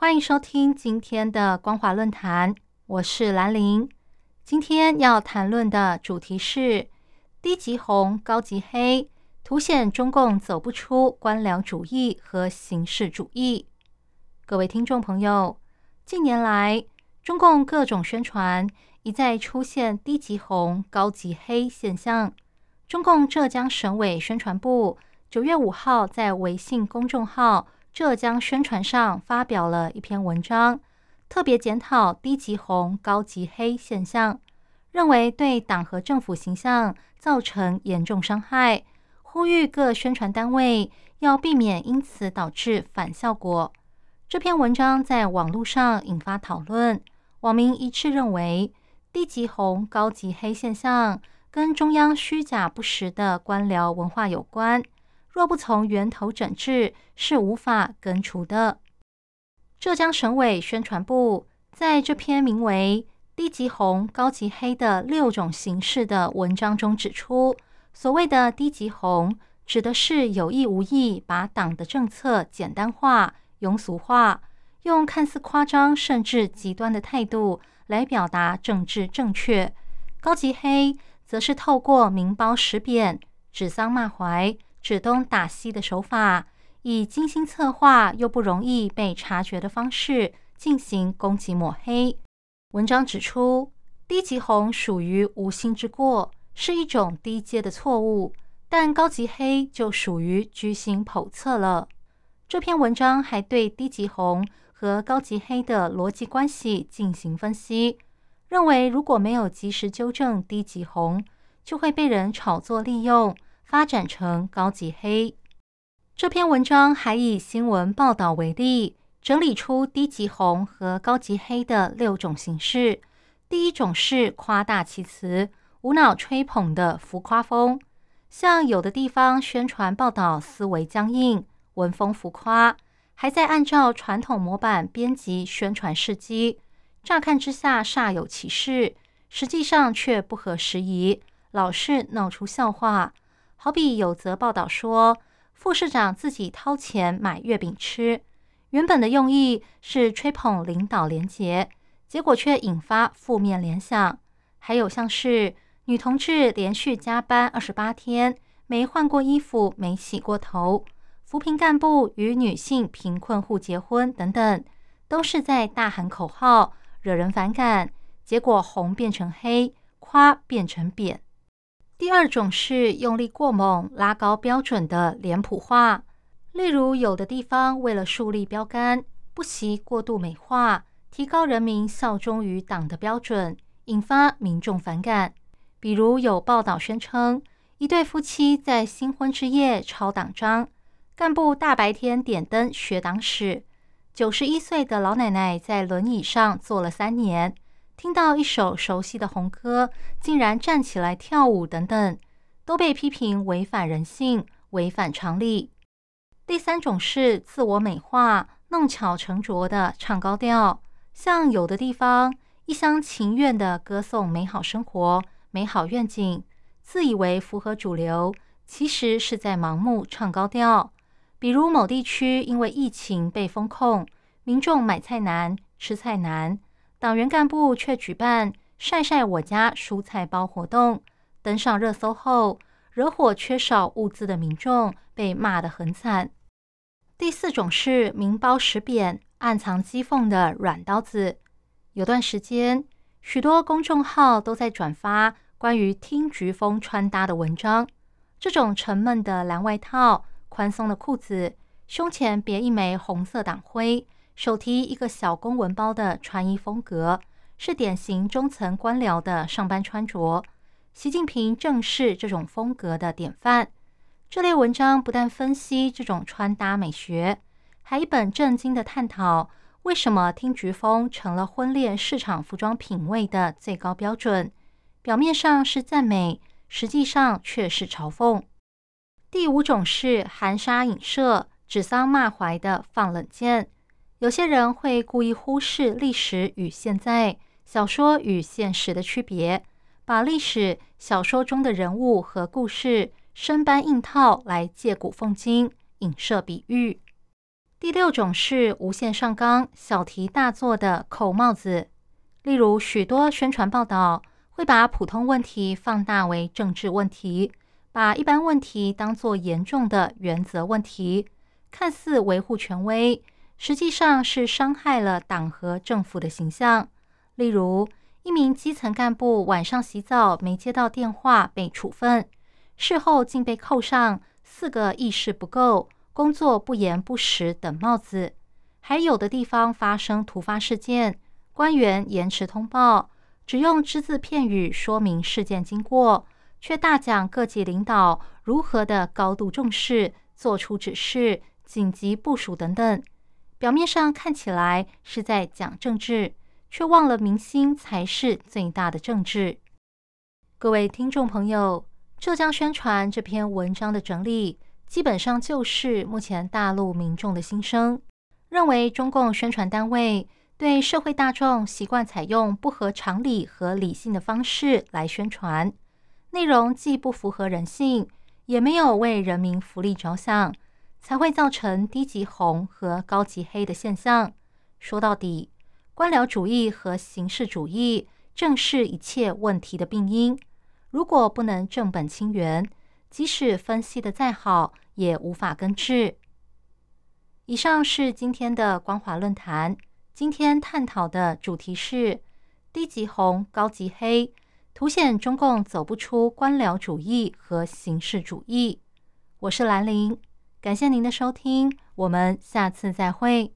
欢迎收听今天的光华论坛，我是兰玲。今天要谈论的主题是低级红、高级黑，凸显中共走不出官僚主义和形式主义。各位听众朋友，近年来中共各种宣传一再出现低级红、高级黑现象。中共浙江省委宣传部。九月五号，在微信公众号“浙江宣传”上发表了一篇文章，特别检讨低级红、高级黑现象，认为对党和政府形象造成严重伤害，呼吁各宣传单位要避免因此导致反效果。这篇文章在网络上引发讨论，网民一致认为，低级红、高级黑现象跟中央虚假不实的官僚文化有关。若不从源头整治，是无法根除的。浙江省委宣传部在这篇名为《低级红、高级黑的六种形式》的文章中指出，所谓的低级红，指的是有意无意把党的政策简单化、庸俗化，用看似夸张甚至极端的态度来表达政治正确；高级黑，则是透过明褒实贬、指桑骂槐。指东打西的手法，以精心策划又不容易被察觉的方式进行攻击抹黑。文章指出，低级红属于无心之过，是一种低阶的错误；但高级黑就属于居心叵测了。这篇文章还对低级红和高级黑的逻辑关系进行分析，认为如果没有及时纠正低级红，就会被人炒作利用。发展成高级黑。这篇文章还以新闻报道为例，整理出低级红和高级黑的六种形式。第一种是夸大其词、无脑吹捧的浮夸风，像有的地方宣传报道思维僵硬、文风浮夸，还在按照传统模板编辑宣传事迹，乍看之下煞有其事，实际上却不合时宜，老是闹出笑话。好比有则报道说，副市长自己掏钱买月饼吃，原本的用意是吹捧领导廉洁，结果却引发负面联想。还有像是女同志连续加班二十八天，没换过衣服，没洗过头；扶贫干部与女性贫困户结婚等等，都是在大喊口号，惹人反感。结果红变成黑，夸变成贬。第二种是用力过猛、拉高标准的脸谱化，例如有的地方为了树立标杆，不惜过度美化，提高人民效忠于党的标准，引发民众反感。比如有报道宣称，一对夫妻在新婚之夜抄党章，干部大白天点灯学党史，九十一岁的老奶奶在轮椅上坐了三年。听到一首熟悉的红歌，竟然站起来跳舞，等等，都被批评违反人性、违反常理。第三种是自我美化、弄巧成拙的唱高调，像有的地方一厢情愿的歌颂美好生活、美好愿景，自以为符合主流，其实是在盲目唱高调。比如某地区因为疫情被封控，民众买菜难、吃菜难。党员干部却举办“晒晒我家蔬菜包”活动，登上热搜后，惹火缺少物资的民众，被骂得很惨。第四种是明褒实贬、暗藏讥讽的软刀子。有段时间，许多公众号都在转发关于听菊风穿搭的文章。这种沉闷的蓝外套、宽松的裤子，胸前别一枚红色党徽。手提一个小公文包的穿衣风格，是典型中层官僚的上班穿着。习近平正是这种风格的典范。这类文章不但分析这种穿搭美学，还一本正经的探讨为什么听菊风成了婚恋市场服装品味的最高标准？表面上是赞美，实际上却是嘲讽。第五种是含沙影射、指桑骂槐的放冷箭。有些人会故意忽视历史与现在、小说与现实的区别，把历史小说中的人物和故事生搬硬套来借古讽今、影射比喻。第六种是无限上纲、小题大做的扣帽子，例如许多宣传报道会把普通问题放大为政治问题，把一般问题当作严重的原则问题，看似维护权威，实际上是伤害了党和政府的形象。例如，一名基层干部晚上洗澡没接到电话被处分，事后竟被扣上四个意识不够。工作不严不实等帽子，还有的地方发生突发事件，官员延迟通报，只用只字片语说明事件经过，却大讲各级领导如何的高度重视，做出指示、紧急部署等等。表面上看起来是在讲政治，却忘了民心才是最大的政治。各位听众朋友，浙江宣传这篇文章的整理。基本上就是目前大陆民众的心声，认为中共宣传单位对社会大众习惯采用不合常理和理性的方式来宣传，内容既不符合人性，也没有为人民福利着想，才会造成低级红和高级黑的现象。说到底，官僚主义和形式主义正是一切问题的病因。如果不能正本清源，即使分析的再好，也无法根治。以上是今天的光华论坛。今天探讨的主题是低级红、高级黑，凸显中共走不出官僚主义和形式主义。我是兰陵，感谢您的收听，我们下次再会。